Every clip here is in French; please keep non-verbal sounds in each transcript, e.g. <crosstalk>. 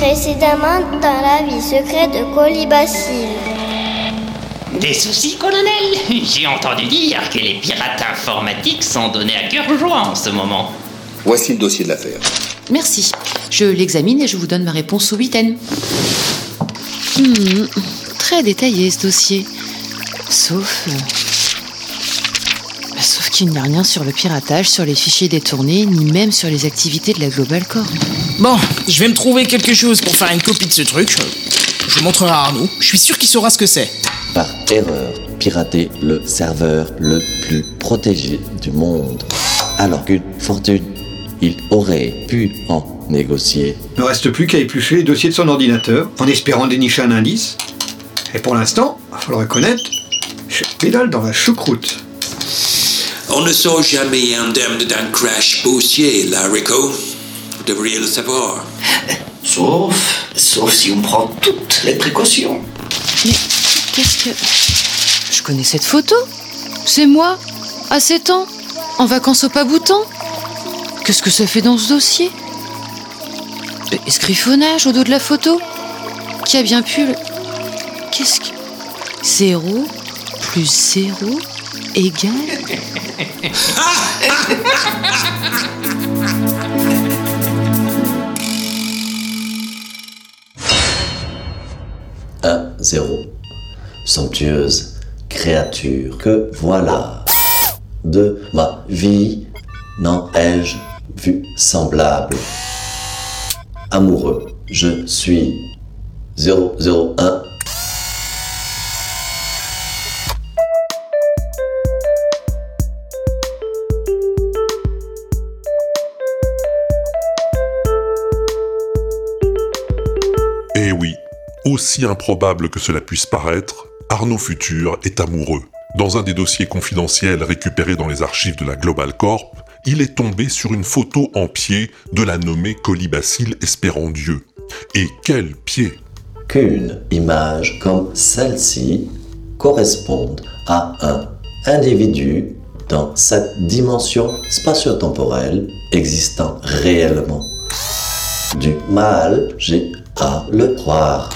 Précédemment dans la vie secrète de Colibacille. Des soucis, colonel? <laughs> J'ai entendu dire que les pirates informatiques sont donnés à cœur joie en ce moment. Voici le dossier de l'affaire. Merci. Je l'examine et je vous donne ma réponse au huitaine. Hmm, très détaillé ce dossier. Sauf. euh, Qu'il n'y a rien sur le piratage, sur les fichiers détournés, ni même sur les activités de la Global Corp. Bon, je vais me trouver quelque chose pour faire une copie de ce truc. Je le montrerai à Arnaud. Je suis sûr qu'il saura ce que c'est. Par erreur, pirater le serveur le plus protégé du monde. Alors qu'une fortune, il aurait pu en négocier. Ne reste plus qu'à éplucher les dossiers de son ordinateur en espérant dénicher un indice. Et pour l'instant, faut le reconnaître, je pédale dans la choucroute. On ne sort jamais indemne d'un crash boursier, là, Rico. Vous devriez le savoir. Sauf, sauf si on prend toutes les précautions. Mais qu'est-ce que. Je connais cette photo C'est moi, à 7 ans, en vacances au Paboutan Qu'est-ce que ça fait dans ce dossier? Euh, Escriffonnage au dos de la photo Qui a bien pu le. Qu'est-ce que. Zéro plus zéro Un zéro. Somptueuse créature que voilà. De ma vie n'en ai-je vu semblable. Amoureux, je suis 001. Aussi improbable que cela puisse paraître, Arnaud Futur est amoureux. Dans un des dossiers confidentiels récupérés dans les archives de la Global Corp, il est tombé sur une photo en pied de la nommée Colibacille Espérandieu. Et quel pied Qu'une image comme celle-ci corresponde à un individu dans cette dimension spatio-temporelle existant réellement. Du mal, j'ai à le croire.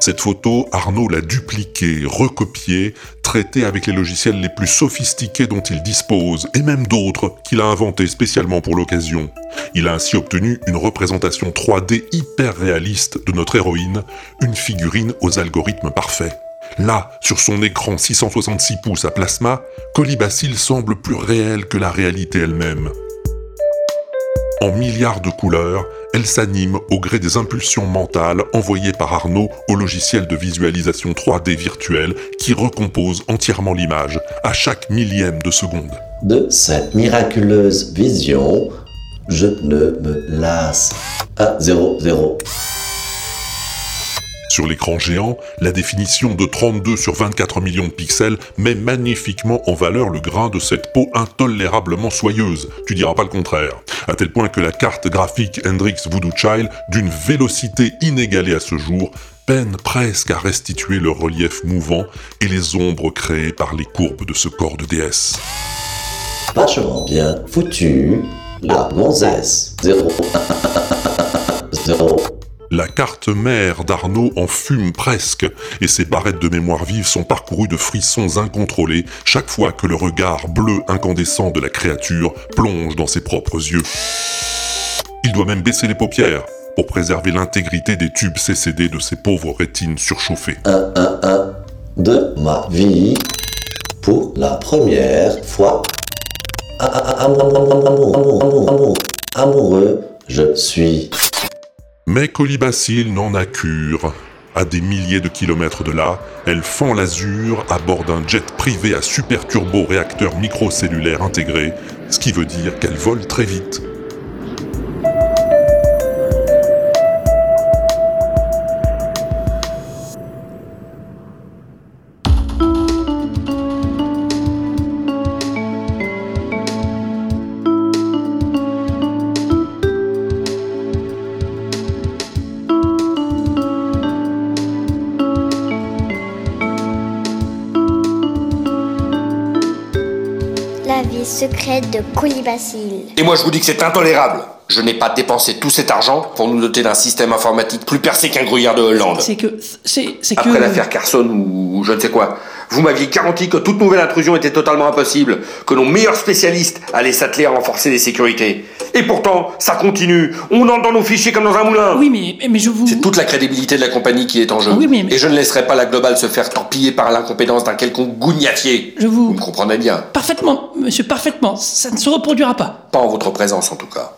Cette photo, Arnaud l'a dupliquée, recopiée, traitée avec les logiciels les plus sophistiqués dont il dispose, et même d'autres qu'il a inventés spécialement pour l'occasion. Il a ainsi obtenu une représentation 3D hyper réaliste de notre héroïne, une figurine aux algorithmes parfaits. Là, sur son écran 666 pouces à plasma, Colibacille semble plus réelle que la réalité elle-même. En milliards de couleurs, elle s'anime au gré des impulsions mentales envoyées par Arnaud au logiciel de visualisation 3D virtuel qui recompose entièrement l'image à chaque millième de seconde. De cette miraculeuse vision, je ne me lasse. 1 0 0. Sur l'écran géant, la définition de 32 sur 24 millions de pixels met magnifiquement en valeur le grain de cette peau intolérablement soyeuse, tu diras pas le contraire, à tel point que la carte graphique Hendrix Voodoo Child, d'une vélocité inégalée à ce jour, peine presque à restituer le relief mouvant et les ombres créées par les courbes de ce corps de déesse. Vachement bien foutu. La gonzesse. 0 0. <laughs> La carte mère d'Arnaud en fume presque, et ses barrettes de mémoire vive sont parcourues de frissons incontrôlés chaque fois que le regard bleu incandescent de la créature plonge dans ses propres yeux. Il doit même baisser les paupières pour préserver l'intégrité des tubes CCD de ses pauvres rétines surchauffées. 1 1 1 de ma vie. Pour la première fois. Ah, ah, ah, amour, amour, amour, amoureux, je suis. Mais Colibacille n'en a cure. À des milliers de kilomètres de là, elle fend l'azur à bord d'un jet privé à super turbo réacteur microcellulaire intégré, ce qui veut dire qu'elle vole très vite. La vie secrète de Colibacille. Et moi je vous dis que c'est intolérable. Je n'ai pas dépensé tout cet argent pour nous doter d'un système informatique plus percé qu'un gruyère de Hollande. C'est que. C'est c'est que. Après l'affaire Carson ou, ou je ne sais quoi, vous m'aviez garanti que toute nouvelle intrusion était totalement impossible, que nos meilleurs spécialistes allaient s'atteler à renforcer les sécurités. Et pourtant, ça continue. On entre dans nos fichiers comme dans un moulin. Oui, mais, mais je vous. C'est toute la crédibilité de la compagnie qui est en jeu. Oui, mais- mais- Et je ne laisserai pas la globale se faire torpiller par l'incompétence d'un quelconque gougnafier. Je vous. Vous me comprenez bien. Parfaitement, monsieur, parfaitement. Ça ne se reproduira pas. Pas en votre présence, en tout cas.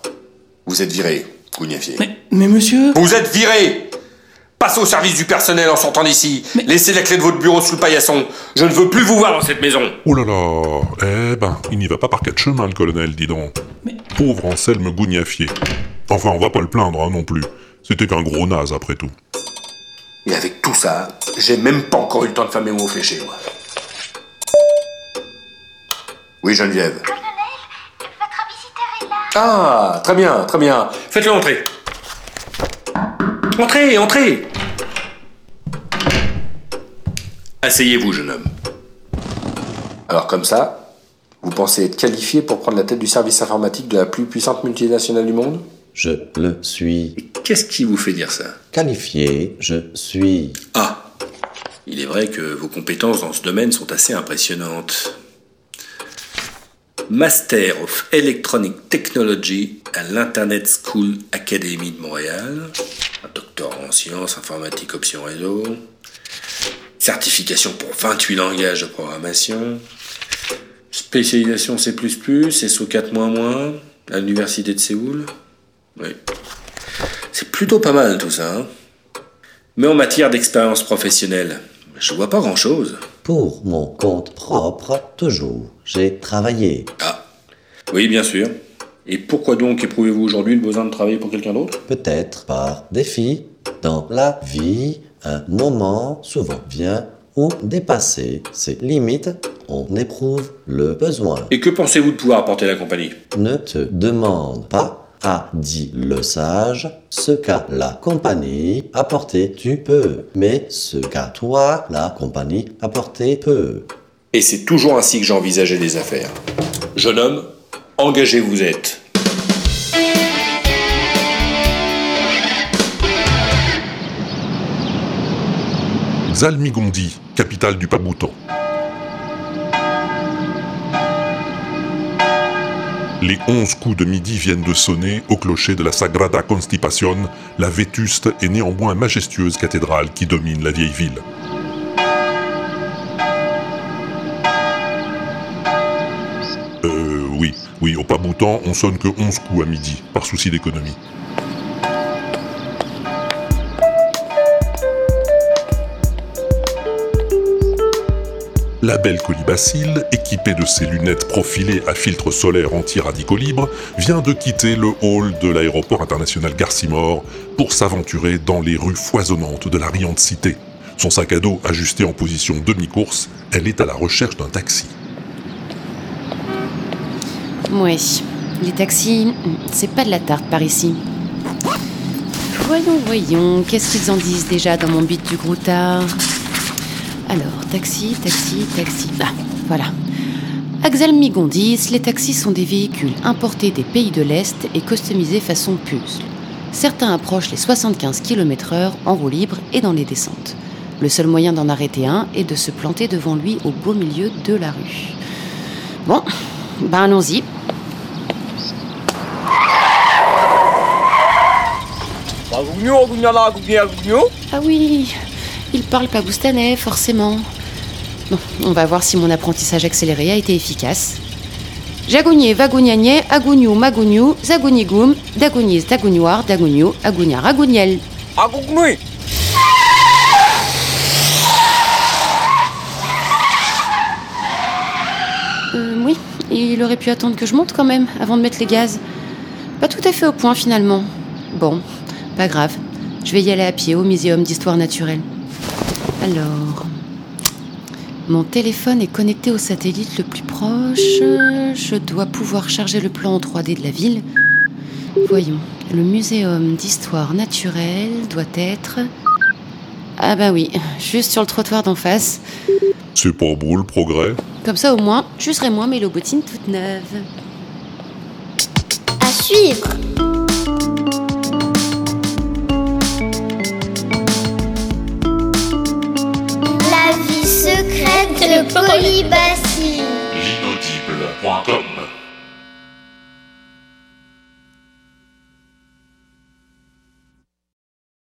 Vous êtes viré, gougnafier. Mais, mais monsieur. Vous êtes viré Passez au service du personnel en sortant d'ici. Laissez la clé de votre bureau sous le paillasson. Je ne veux plus vous voir dans cette maison. Oh là là Eh ben, il n'y va pas par quatre chemins, le colonel, dis donc. Pauvre Anselme Gougnafier. Enfin, on va pas le plaindre, hein, non plus. C'était qu'un gros naze, après tout. Et avec tout ça, j'ai même pas encore eu le temps de fermer mon fléché, moi. Oui, Geneviève. Ah, très bien, très bien. Faites-le entrer. Entrez, entrez. Asseyez-vous, jeune homme. Alors comme ça, vous pensez être qualifié pour prendre la tête du service informatique de la plus puissante multinationale du monde? Je le suis. Qu'est-ce qui vous fait dire ça? Qualifié, je suis. Ah, il est vrai que vos compétences dans ce domaine sont assez impressionnantes. Master of Electronic Technology à l'Internet School Academy de Montréal, un doctorat en sciences informatiques option réseau, certification pour 28 langages de programmation, spécialisation C++, SO4-, à l'Université de Séoul. Oui. C'est plutôt pas mal tout ça. hein. Mais en matière d'expérience professionnelle, je vois pas grand-chose. Pour mon compte propre, toujours, j'ai travaillé. Ah, oui, bien sûr. Et pourquoi donc éprouvez-vous aujourd'hui le besoin de travailler pour quelqu'un d'autre? Peut-être par défi. Dans la vie, un moment souvent vient où dépasser ses limites, on éprouve le besoin. Et que pensez-vous de pouvoir apporter à la compagnie? Ne te demande pas, a dit le sage, ce qu'a la compagnie apporté tu peux, mais ce qu'a toi la compagnie apporté peut. Et c'est toujours ainsi que j'ai envisagé les affaires. Jeune homme, engagé vous êtes. Zalmigondi, capitale du Paboutan. Les onze coups de midi viennent de sonner au clocher de la Sagrada Constipación, la vétuste et néanmoins majestueuse cathédrale qui domine la vieille ville. Euh, oui, oui, au Paboutan, on sonne que 11 coups à midi, par souci d'économie. La belle colibacille, équipée de ses lunettes profilées à filtre solaire anti-radicaux libres, vient de quitter le hall de l'aéroport international Garcimore pour s'aventurer dans les rues foisonnantes de la riante cité. Son sac à dos ajusté en position demi-course, elle est à la recherche d'un taxi. Ouais, les taxis, c'est pas de la tarte par ici. Voyons, voyons, qu'est-ce qu'ils en disent déjà dans mon beat du Groutard Alors, taxi, taxi, taxi. Ah, voilà. Axel Migondis, les taxis sont des véhicules importés des pays de l'Est et customisés façon puzzle. Certains approchent les 75 km/h en roue libre et dans les descentes. Le seul moyen d'en arrêter un est de se planter devant lui au beau milieu de la rue. Bon, ben allons-y. Ah oui, il parle pas boustanais, forcément. Bon, on va voir si mon apprentissage accéléré a été efficace. Jagounier, vagouniagné, agouignou, magouignou, zagounigoum, dagounis, dagougnoir, dagougnou, agougnard, agouniel. Euh, oui, il aurait pu attendre que je monte quand même, avant de mettre les gaz. Pas tout à fait au point finalement. Bon, pas grave. Je vais y aller à pied au Muséum d'Histoire Naturelle. Alors. Mon téléphone est connecté au satellite le plus proche. Je dois pouvoir charger le plan en 3D de la ville. Voyons. Le Muséum d'Histoire Naturelle doit être. Ah bah oui, juste sur le trottoir d'en face. C'est pas beau le progrès Comme ça au moins, je serai moins mes lobotines toutes neuves. À suivre